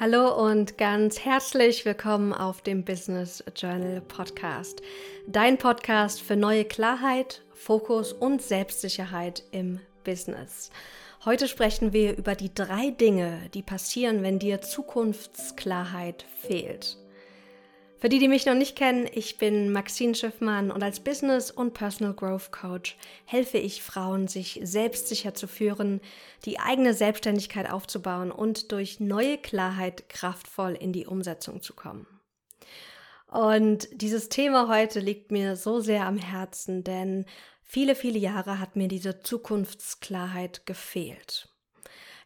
Hallo und ganz herzlich willkommen auf dem Business Journal Podcast. Dein Podcast für neue Klarheit, Fokus und Selbstsicherheit im Business. Heute sprechen wir über die drei Dinge, die passieren, wenn dir Zukunftsklarheit fehlt. Für die, die mich noch nicht kennen, ich bin Maxine Schiffmann und als Business- und Personal Growth Coach helfe ich Frauen, sich selbstsicher zu führen, die eigene Selbstständigkeit aufzubauen und durch neue Klarheit kraftvoll in die Umsetzung zu kommen. Und dieses Thema heute liegt mir so sehr am Herzen, denn viele, viele Jahre hat mir diese Zukunftsklarheit gefehlt.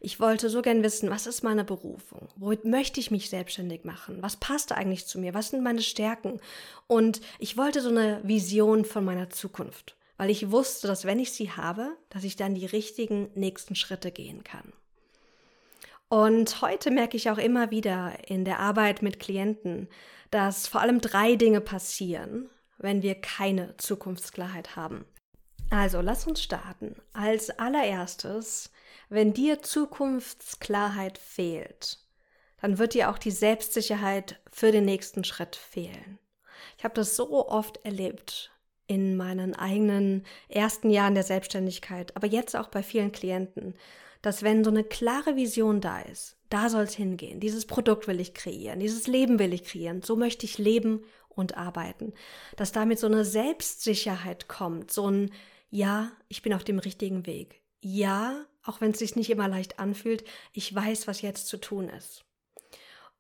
Ich wollte so gern wissen, was ist meine Berufung? Womit möchte ich mich selbstständig machen? Was passt eigentlich zu mir? Was sind meine Stärken? Und ich wollte so eine Vision von meiner Zukunft, weil ich wusste, dass wenn ich sie habe, dass ich dann die richtigen nächsten Schritte gehen kann. Und heute merke ich auch immer wieder in der Arbeit mit Klienten, dass vor allem drei Dinge passieren, wenn wir keine Zukunftsklarheit haben. Also, lass uns starten. Als allererstes wenn dir Zukunftsklarheit fehlt, dann wird dir auch die Selbstsicherheit für den nächsten Schritt fehlen. Ich habe das so oft erlebt in meinen eigenen ersten Jahren der Selbstständigkeit, aber jetzt auch bei vielen Klienten, dass wenn so eine klare Vision da ist, da soll es hingehen, dieses Produkt will ich kreieren, dieses Leben will ich kreieren, so möchte ich leben und arbeiten, dass damit so eine Selbstsicherheit kommt, so ein Ja, ich bin auf dem richtigen Weg. Ja, auch wenn es sich nicht immer leicht anfühlt, ich weiß, was jetzt zu tun ist.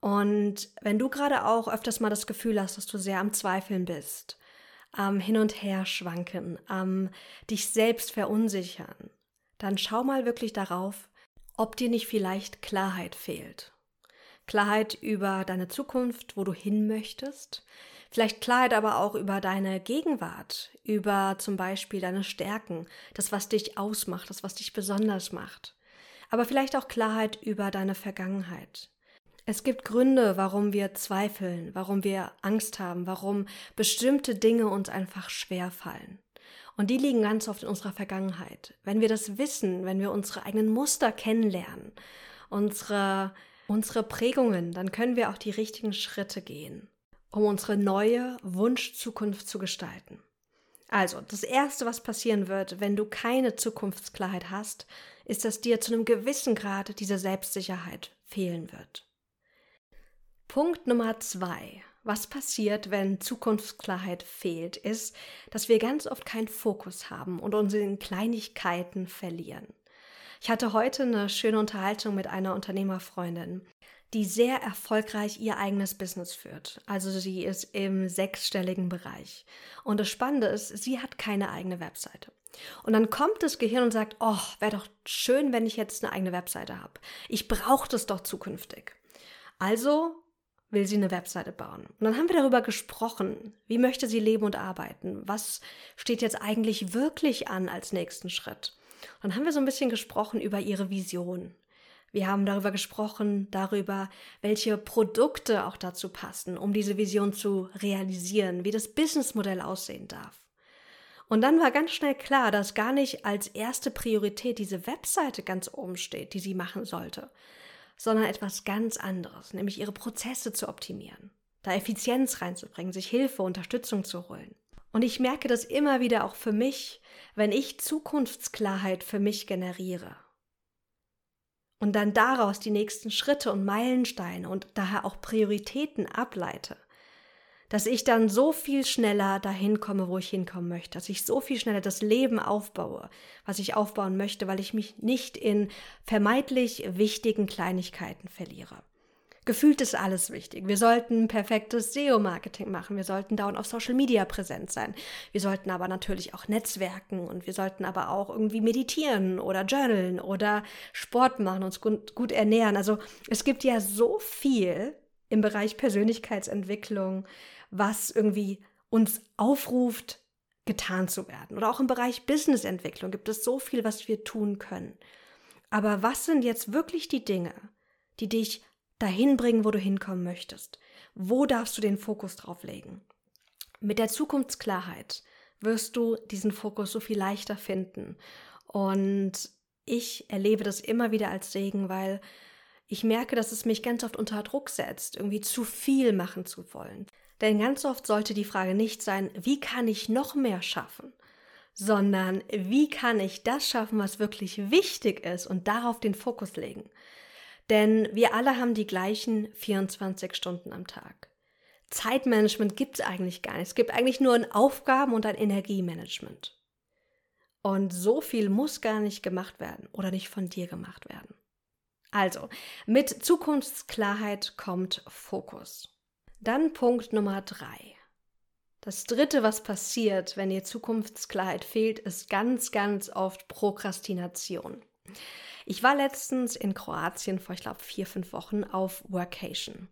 Und wenn du gerade auch öfters mal das Gefühl hast, dass du sehr am Zweifeln bist, am Hin und Her schwanken, am dich selbst verunsichern, dann schau mal wirklich darauf, ob dir nicht vielleicht Klarheit fehlt. Klarheit über deine Zukunft, wo du hin möchtest, Vielleicht Klarheit aber auch über deine Gegenwart, über zum Beispiel deine Stärken, das, was dich ausmacht, das, was dich besonders macht. Aber vielleicht auch Klarheit über deine Vergangenheit. Es gibt Gründe, warum wir zweifeln, warum wir Angst haben, warum bestimmte Dinge uns einfach schwer fallen. Und die liegen ganz oft in unserer Vergangenheit. Wenn wir das wissen, wenn wir unsere eigenen Muster kennenlernen, unsere, unsere Prägungen, dann können wir auch die richtigen Schritte gehen um unsere neue Wunschzukunft zu gestalten. Also, das Erste, was passieren wird, wenn du keine Zukunftsklarheit hast, ist, dass dir zu einem gewissen Grad diese Selbstsicherheit fehlen wird. Punkt Nummer zwei. Was passiert, wenn Zukunftsklarheit fehlt, ist, dass wir ganz oft keinen Fokus haben und uns in Kleinigkeiten verlieren. Ich hatte heute eine schöne Unterhaltung mit einer Unternehmerfreundin, die sehr erfolgreich ihr eigenes Business führt. Also sie ist im sechsstelligen Bereich. Und das Spannende ist, sie hat keine eigene Webseite. Und dann kommt das Gehirn und sagt, oh, wäre doch schön, wenn ich jetzt eine eigene Webseite habe. Ich brauche das doch zukünftig. Also will sie eine Webseite bauen. Und dann haben wir darüber gesprochen, wie möchte sie leben und arbeiten? Was steht jetzt eigentlich wirklich an als nächsten Schritt? Dann haben wir so ein bisschen gesprochen über ihre Vision, wir haben darüber gesprochen, darüber, welche Produkte auch dazu passen, um diese Vision zu realisieren, wie das Businessmodell aussehen darf. Und dann war ganz schnell klar, dass gar nicht als erste Priorität diese Webseite ganz oben steht, die sie machen sollte, sondern etwas ganz anderes, nämlich ihre Prozesse zu optimieren, da Effizienz reinzubringen, sich Hilfe, Unterstützung zu holen. Und ich merke das immer wieder auch für mich, wenn ich Zukunftsklarheit für mich generiere und dann daraus die nächsten Schritte und Meilensteine und daher auch Prioritäten ableite, dass ich dann so viel schneller dahin komme, wo ich hinkommen möchte, dass ich so viel schneller das Leben aufbaue, was ich aufbauen möchte, weil ich mich nicht in vermeintlich wichtigen Kleinigkeiten verliere. Gefühlt ist alles wichtig. Wir sollten perfektes SEO-Marketing machen. Wir sollten dauernd auf Social Media präsent sein. Wir sollten aber natürlich auch netzwerken und wir sollten aber auch irgendwie meditieren oder journalen oder Sport machen, uns gut, gut ernähren. Also es gibt ja so viel im Bereich Persönlichkeitsentwicklung, was irgendwie uns aufruft, getan zu werden. Oder auch im Bereich Businessentwicklung gibt es so viel, was wir tun können. Aber was sind jetzt wirklich die Dinge, die dich dahin bringen, wo du hinkommen möchtest? Wo darfst du den Fokus drauf legen? Mit der Zukunftsklarheit wirst du diesen Fokus so viel leichter finden. Und ich erlebe das immer wieder als Segen, weil Ich merke, dass es mich ganz oft unter Druck setzt, irgendwie zu viel machen zu wollen. Denn ganz oft sollte die Frage nicht sein, wie kann ich noch mehr schaffen, sondern wie kann ich das schaffen, was wirklich wichtig ist und darauf den Fokus legen. Denn wir alle haben die gleichen 24 Stunden am Tag. Zeitmanagement gibt es eigentlich gar nicht. Es gibt eigentlich nur ein Aufgaben- und ein Energiemanagement. Und so viel muss gar nicht gemacht werden oder nicht von dir gemacht werden. Also, mit Zukunftsklarheit kommt Fokus. Dann Punkt Nummer drei. Das dritte, was passiert, wenn dir Zukunftsklarheit fehlt, ist ganz, ganz oft Prokrastination. Ich war letztens in Kroatien vor, ich glaube, vier, fünf Wochen auf Workation.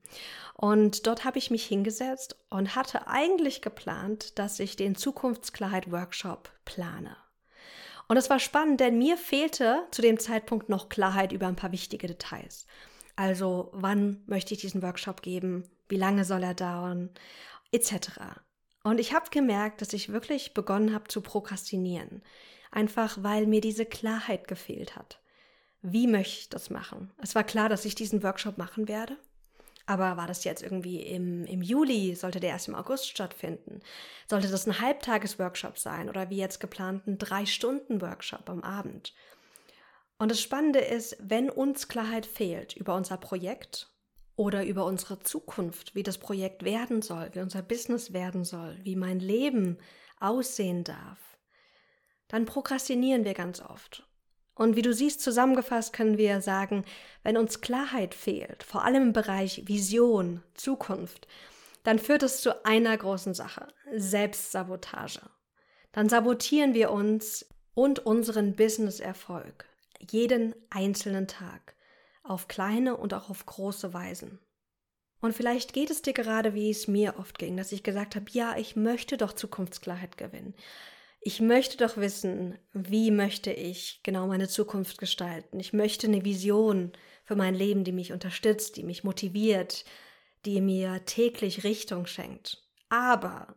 Und dort habe ich mich hingesetzt und hatte eigentlich geplant, dass ich den Zukunftsklarheit-Workshop plane. Und es war spannend, denn mir fehlte zu dem Zeitpunkt noch Klarheit über ein paar wichtige Details. Also, wann möchte ich diesen Workshop geben? Wie lange soll er dauern? Etc. Und ich habe gemerkt, dass ich wirklich begonnen habe zu prokrastinieren. Einfach weil mir diese Klarheit gefehlt hat wie möchte ich das machen? Es war klar, dass ich diesen Workshop machen werde. Aber war das jetzt irgendwie im, im Juli? Sollte der erst im August stattfinden? Sollte das ein Halbtagesworkshop sein oder wie jetzt geplant ein Drei-Stunden-Workshop am Abend? Und das Spannende ist, wenn uns Klarheit fehlt über unser Projekt oder über unsere Zukunft, wie das Projekt werden soll, wie unser Business werden soll, wie mein Leben aussehen darf, dann prokrastinieren wir ganz oft und wie du siehst, zusammengefasst können wir sagen, wenn uns Klarheit fehlt, vor allem im Bereich Vision, Zukunft, dann führt es zu einer großen Sache, Selbstsabotage. Dann sabotieren wir uns und unseren Business-Erfolg jeden einzelnen Tag auf kleine und auch auf große Weisen. Und vielleicht geht es dir gerade, wie es mir oft ging, dass ich gesagt habe, ja, ich möchte doch Zukunftsklarheit gewinnen ich möchte doch wissen, wie möchte ich genau meine Zukunft gestalten. Ich möchte eine Vision für mein Leben, die mich unterstützt, die mich motiviert, die mir täglich Richtung schenkt. Aber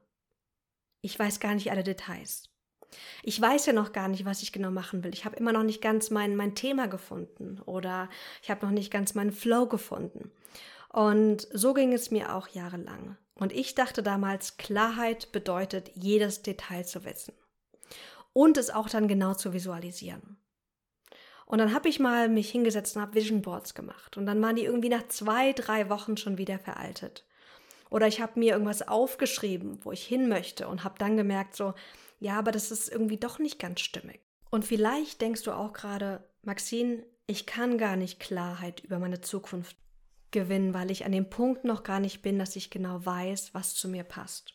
ich weiß gar nicht alle Details. Ich weiß ja noch gar nicht, was ich genau machen will. Ich habe immer noch nicht ganz mein, mein Thema gefunden oder ich habe noch nicht ganz meinen Flow gefunden. Und so ging es mir auch jahrelang. Und ich dachte damals, Klarheit bedeutet, jedes Detail zu wissen und es auch dann genau zu visualisieren. Und dann habe ich mal mich hingesetzt und habe Vision Boards gemacht. Und dann waren die irgendwie nach zwei, drei Wochen schon wieder veraltet. Oder ich habe mir irgendwas aufgeschrieben, wo ich hin möchte und habe dann gemerkt, so, ja, aber das ist irgendwie doch nicht ganz stimmig. Und vielleicht denkst du auch gerade, Maxine, ich kann gar nicht Klarheit über meine Zukunft gewinnen, weil ich an dem Punkt noch gar nicht bin, dass ich genau weiß, was zu mir passt.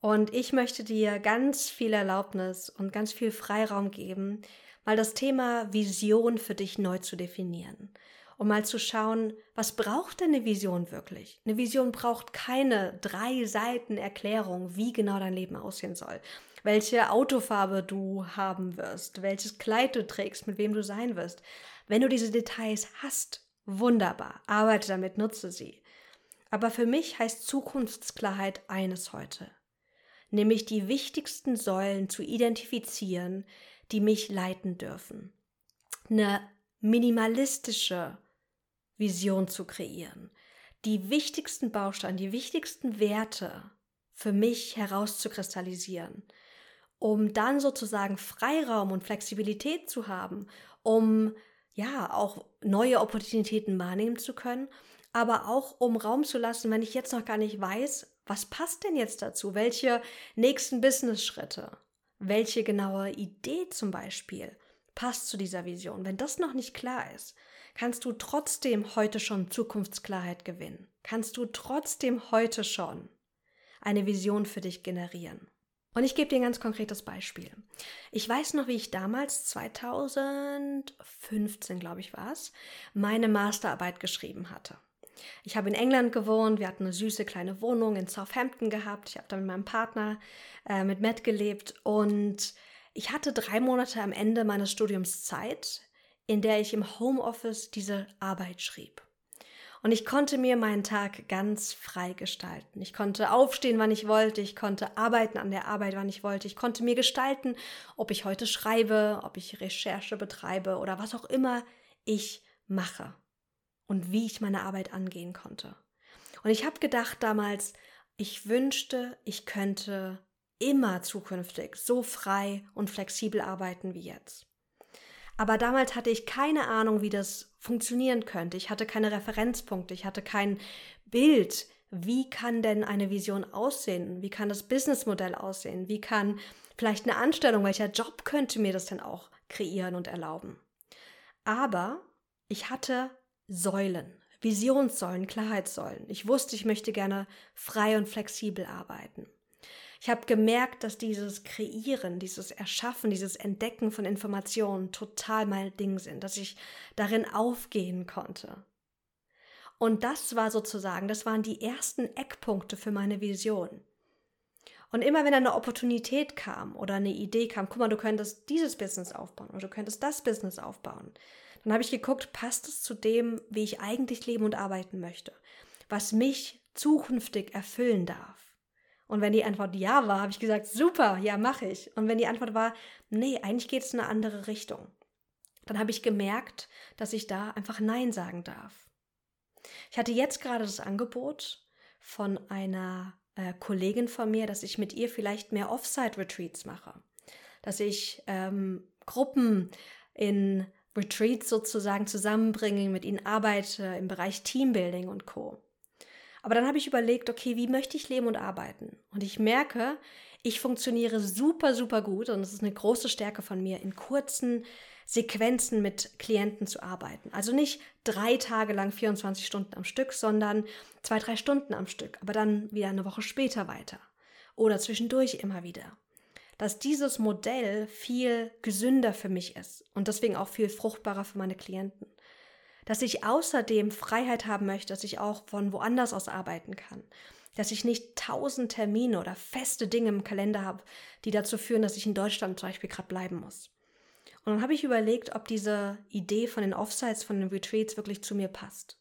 Und ich möchte dir ganz viel Erlaubnis und ganz viel Freiraum geben, mal das Thema Vision für dich neu zu definieren. Um mal zu schauen, was braucht denn eine Vision wirklich? Eine Vision braucht keine drei Seiten Erklärung, wie genau dein Leben aussehen soll. Welche Autofarbe du haben wirst, welches Kleid du trägst, mit wem du sein wirst. Wenn du diese Details hast, wunderbar, arbeite damit, nutze sie. Aber für mich heißt Zukunftsklarheit eines heute nämlich die wichtigsten Säulen zu identifizieren, die mich leiten dürfen. Eine minimalistische Vision zu kreieren, die wichtigsten Bausteine, die wichtigsten Werte für mich herauszukristallisieren, um dann sozusagen Freiraum und Flexibilität zu haben, um ja auch neue Opportunitäten wahrnehmen zu können, aber auch um Raum zu lassen, wenn ich jetzt noch gar nicht weiß, was passt denn jetzt dazu? Welche nächsten Business-Schritte? Welche genaue Idee zum Beispiel passt zu dieser Vision? Wenn das noch nicht klar ist, kannst du trotzdem heute schon Zukunftsklarheit gewinnen. Kannst du trotzdem heute schon eine Vision für dich generieren. Und ich gebe dir ein ganz konkretes Beispiel. Ich weiß noch, wie ich damals, 2015 glaube ich war es, meine Masterarbeit geschrieben hatte. Ich habe in England gewohnt, wir hatten eine süße kleine Wohnung in Southampton gehabt. Ich habe da mit meinem Partner, äh, mit Matt gelebt und ich hatte drei Monate am Ende meines Studiums Zeit, in der ich im Homeoffice diese Arbeit schrieb. Und ich konnte mir meinen Tag ganz frei gestalten. Ich konnte aufstehen, wann ich wollte. Ich konnte arbeiten an der Arbeit, wann ich wollte. Ich konnte mir gestalten, ob ich heute schreibe, ob ich Recherche betreibe oder was auch immer ich mache. Und wie ich meine Arbeit angehen konnte. Und ich habe gedacht damals, ich wünschte, ich könnte immer zukünftig so frei und flexibel arbeiten wie jetzt. Aber damals hatte ich keine Ahnung, wie das funktionieren könnte. Ich hatte keine Referenzpunkte, ich hatte kein Bild. Wie kann denn eine Vision aussehen? Wie kann das Businessmodell aussehen? Wie kann vielleicht eine Anstellung, welcher Job könnte mir das denn auch kreieren und erlauben? Aber ich hatte Säulen, Visionssäulen, Klarheitssäulen. Ich wusste, ich möchte gerne frei und flexibel arbeiten. Ich habe gemerkt, dass dieses Kreieren, dieses Erschaffen, dieses Entdecken von Informationen total mein Ding sind, dass ich darin aufgehen konnte. Und das war sozusagen, das waren die ersten Eckpunkte für meine Vision. Und immer wenn eine Opportunität kam oder eine Idee kam, guck mal, du könntest dieses Business aufbauen oder du könntest das Business aufbauen, dann habe ich geguckt, passt es zu dem, wie ich eigentlich leben und arbeiten möchte, was mich zukünftig erfüllen darf. Und wenn die Antwort ja war, habe ich gesagt, super, ja, mache ich. Und wenn die Antwort war, nee, eigentlich geht es in eine andere Richtung, dann habe ich gemerkt, dass ich da einfach Nein sagen darf. Ich hatte jetzt gerade das Angebot von einer äh, Kollegin von mir, dass ich mit ihr vielleicht mehr Offsite-Retreats mache. Dass ich ähm, Gruppen in Retreats sozusagen zusammenbringe, mit ihnen arbeite im Bereich Teambuilding und Co. Aber dann habe ich überlegt, okay, wie möchte ich leben und arbeiten? Und ich merke, ich funktioniere super, super gut und es ist eine große Stärke von mir, in kurzen Sequenzen mit Klienten zu arbeiten. Also nicht drei Tage lang 24 Stunden am Stück, sondern zwei, drei Stunden am Stück, aber dann wieder eine Woche später weiter. Oder zwischendurch immer wieder. Dass dieses Modell viel gesünder für mich ist und deswegen auch viel fruchtbarer für meine Klienten dass ich außerdem Freiheit haben möchte, dass ich auch von woanders aus arbeiten kann, dass ich nicht tausend Termine oder feste Dinge im Kalender habe, die dazu führen, dass ich in Deutschland zum Beispiel gerade bleiben muss. Und dann habe ich überlegt, ob diese Idee von den Offsites, von den Retreats wirklich zu mir passt.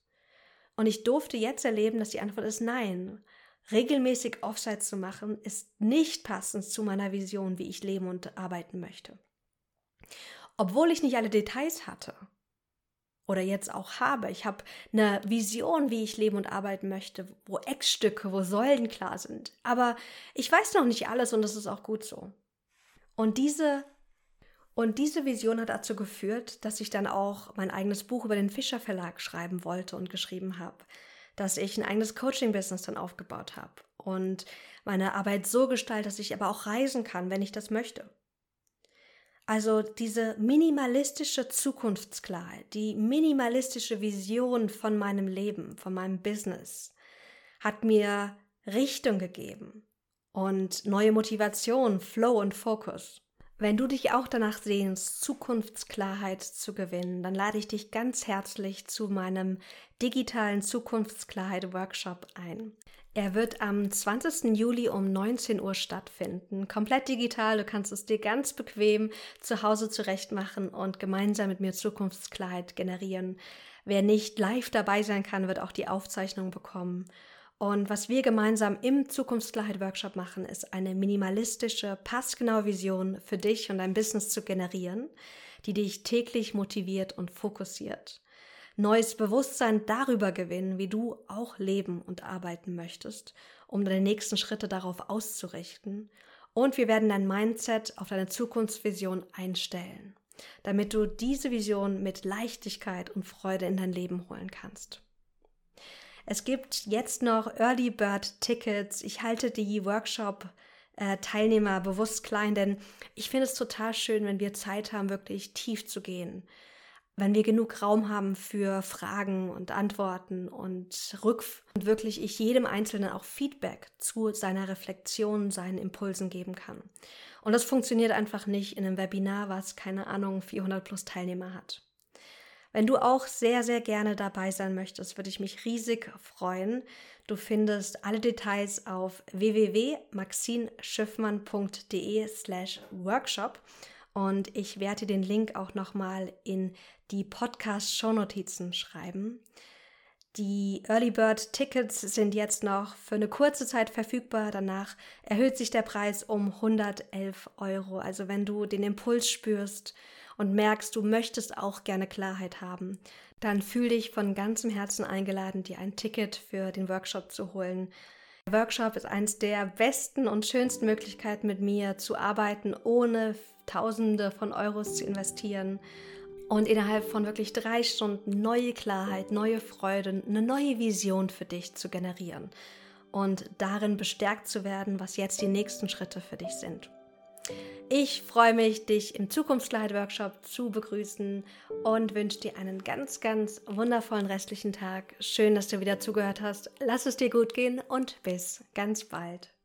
Und ich durfte jetzt erleben, dass die Antwort ist nein. Regelmäßig Offsites zu machen, ist nicht passend zu meiner Vision, wie ich leben und arbeiten möchte. Obwohl ich nicht alle Details hatte, oder jetzt auch habe. Ich habe eine Vision, wie ich leben und arbeiten möchte, wo Eckstücke, wo Säulen klar sind. Aber ich weiß noch nicht alles und das ist auch gut so. Und diese und diese Vision hat dazu geführt, dass ich dann auch mein eigenes Buch über den Fischer Verlag schreiben wollte und geschrieben habe, dass ich ein eigenes Coaching-Business dann aufgebaut habe und meine Arbeit so gestalte, dass ich aber auch reisen kann, wenn ich das möchte. Also diese minimalistische Zukunftsklarheit, die minimalistische Vision von meinem Leben, von meinem Business, hat mir Richtung gegeben und neue Motivation, Flow und Fokus. Wenn du dich auch danach sehnst, Zukunftsklarheit zu gewinnen, dann lade ich dich ganz herzlich zu meinem digitalen Zukunftsklarheit-Workshop ein. Er wird am 20. Juli um 19 Uhr stattfinden. Komplett digital. Du kannst es dir ganz bequem zu Hause zurechtmachen und gemeinsam mit mir Zukunftsklarheit generieren. Wer nicht live dabei sein kann, wird auch die Aufzeichnung bekommen. Und was wir gemeinsam im Zukunftsklarheit-Workshop machen, ist eine minimalistische, passgenaue Vision für dich und dein Business zu generieren, die dich täglich motiviert und fokussiert neues Bewusstsein darüber gewinnen, wie du auch leben und arbeiten möchtest, um deine nächsten Schritte darauf auszurichten. Und wir werden dein Mindset auf deine Zukunftsvision einstellen, damit du diese Vision mit Leichtigkeit und Freude in dein Leben holen kannst. Es gibt jetzt noch Early Bird Tickets. Ich halte die Workshop äh, Teilnehmer bewusst klein, denn ich finde es total schön, wenn wir Zeit haben, wirklich tief zu gehen wenn wir genug Raum haben für Fragen und Antworten und Rückf und wirklich ich jedem Einzelnen auch Feedback zu seiner Reflexion, seinen Impulsen geben kann. Und das funktioniert einfach nicht in einem Webinar, was keine Ahnung 400 plus Teilnehmer hat. Wenn du auch sehr, sehr gerne dabei sein möchtest, würde ich mich riesig freuen. Du findest alle Details auf www.maxinschiffmann.de slash workshop und ich werde den Link auch nochmal in die Podcast-Shownotizen schreiben. Die Early Bird Tickets sind jetzt noch für eine kurze Zeit verfügbar. Danach erhöht sich der Preis um 111 Euro. Also wenn du den Impuls spürst und merkst, du möchtest auch gerne Klarheit haben, dann fühl dich von ganzem Herzen eingeladen, dir ein Ticket für den Workshop zu holen. Der Workshop ist eines der besten und schönsten Möglichkeiten, mit mir zu arbeiten, ohne Tausende von Euros zu investieren und innerhalb von wirklich drei Stunden neue Klarheit, neue Freude, eine neue Vision für dich zu generieren und darin bestärkt zu werden, was jetzt die nächsten Schritte für dich sind. Ich freue mich, dich im Zukunftskleid-Workshop zu begrüßen und wünsche dir einen ganz, ganz wundervollen restlichen Tag. Schön, dass du wieder zugehört hast. Lass es dir gut gehen und bis ganz bald.